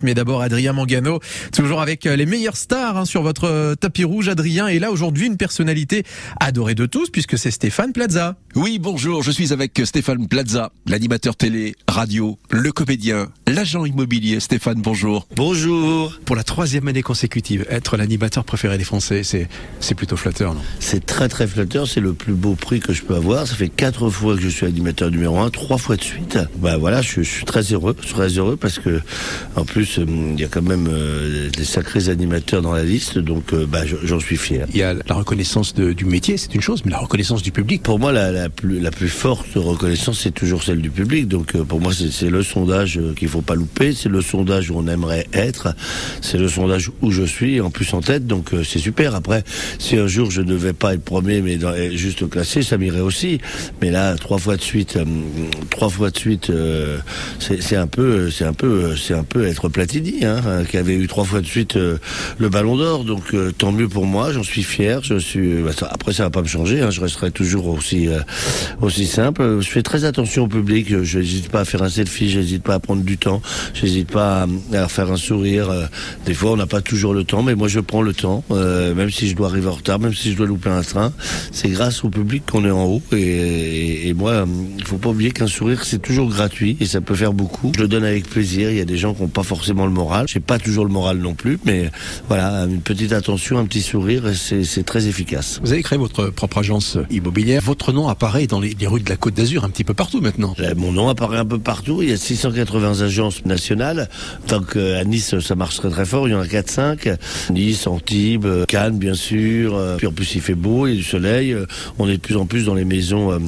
Mais d'abord Adrien Mangano, toujours avec euh, les meilleures stars hein, sur votre euh, tapis rouge. Adrien est là aujourd'hui une personnalité adorée de tous puisque c'est Stéphane Plaza. Oui, bonjour, je suis avec Stéphane Plaza, l'animateur télé, radio, le comédien, l'agent immobilier. Stéphane, bonjour. Bonjour. Pour la troisième année consécutive, être l'animateur préféré des Français, c'est, c'est plutôt flatteur, non? C'est très très flatteur, c'est le plus beau prix que je peux avoir. Ça fait quatre fois que je suis animateur numéro un, trois fois de suite. Bah voilà, je, je suis très heureux, je suis très heureux parce que en plus euh, il y a quand même euh, des sacrés animateurs dans la liste, donc euh, bah, je- j'en suis fier. Il y a la reconnaissance de- du métier, c'est une chose, mais la reconnaissance du public. Pour moi, la, la plus, la plus forte reconnaissance, c'est toujours celle du public. Donc, euh, pour moi, c'est le sondage euh, qu'il faut pas louper. C'est le sondage où on aimerait être. C'est le sondage où je suis, en plus en tête. Donc, euh, c'est super. Après, si un jour je ne devais pas être premier, mais juste classé, ça m'irait aussi. Mais là, trois fois de suite, trois fois de suite, c'est un peu, c'est un peu, c'est un peu être Platini, hein, euh, qui avait eu trois fois de suite le Ballon d'Or. Donc, tant mieux pour moi. J'en suis fier. Je suis. bah, ça- après, ça va pas me changer. Hein, je resterai toujours aussi aussi simple. Je fais très attention au public. Je n'hésite pas à faire un selfie. J'hésite pas à prendre du temps. J'hésite pas à, faire un sourire. Euh, Des fois, on n'a pas toujours le temps, mais moi, je prends le temps, euh, même si je dois arriver en retard, même si je dois louper un train. C'est grâce au public qu'on est en haut. Et, moi, il faut pas oublier qu'un sourire, c'est toujours gratuit et ça peut faire beaucoup. Je le donne avec plaisir. Il y a des gens qui n'ont pas forcément le moral. J'ai pas toujours le moral non plus, mais voilà, une petite attention, un petit sourire, c'est très efficace. Vous avez créé votre propre agence immobilière. Votre nom apparaît dans les, les rues de la Côte d'Azur un petit peu partout maintenant. Euh, Mon nom apparaît un peu partout. Il y a 680 agences nationales. Donc euh, à Nice, ça marche très très fort. Il y en a 4-5. Nice, Antibes, euh, Cannes, bien sûr. Puis en plus, il fait beau, il y a du soleil. On est de plus en plus dans les maisons. euh,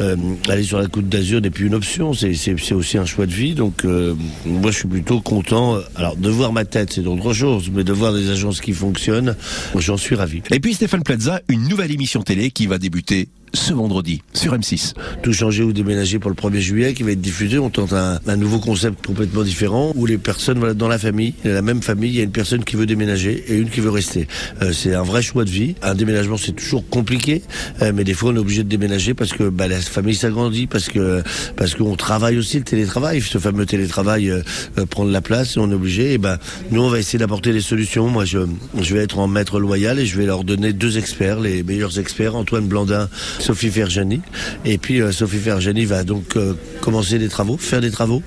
euh, aller sur la Côte d'Azur n'est plus une option. C'est c'est- c'est aussi un choix de vie. Donc euh, moi, je suis plutôt content. Alors de voir ma tête, c'est autre chose. Mais de voir des agences qui fonctionnent, j'en suis ravi. Et puis Stéphane Plaza, une nouvelle émission télé qui va débuter ce vendredi sur M6. tout changer ou déménager pour le 1er juillet qui va être diffusé. On tente un, un nouveau concept complètement différent où les personnes, voilà, dans la famille, la même famille, il y a une personne qui veut déménager et une qui veut rester. Euh, c'est un vrai choix de vie. Un déménagement, c'est toujours compliqué, euh, mais des fois, on est obligé de déménager parce que bah, la famille s'agrandit, parce que parce qu'on travaille aussi le télétravail. Ce fameux télétravail euh, euh, prend de la place on est obligé. Et ben, nous, on va essayer d'apporter des solutions. Moi, je, je vais être en maître loyal et je vais leur donner deux experts, les meilleurs experts, Antoine Blandin, Sophie Ferjani. Et puis euh, Sophie Ferjani va donc euh, commencer des travaux, faire des travaux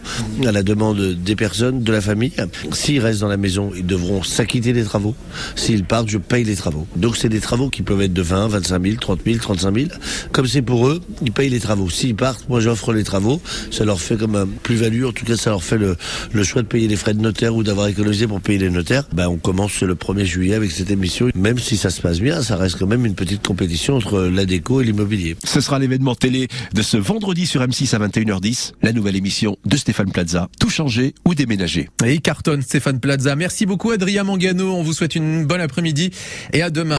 à la demande des personnes, de la famille. S'ils restent dans la maison, ils devront s'acquitter des travaux. S'ils partent, je paye les travaux. Donc c'est des travaux qui peuvent être de 20, 25 000, 30 000, 35 000. Comme c'est pour eux, ils payent les travaux. S'ils partent, moi j'offre les travaux. Ça leur fait comme un plus-value. En tout cas, ça leur fait le, le choix de payer les frais de notaire ou d'avoir économisé pour payer les notaires. Ben, on commence le 1er juillet avec cette émission. Même si ça se passe bien, ça reste quand même une petite compétition entre la déco et l'immobilier. Ce sera l'événement télé de ce vendredi sur M6 à 21h10, la nouvelle émission de Stéphane Plaza, tout changer ou déménager. Et cartonne Stéphane Plaza. Merci beaucoup Adrien Mangano. On vous souhaite une bonne après-midi et à demain.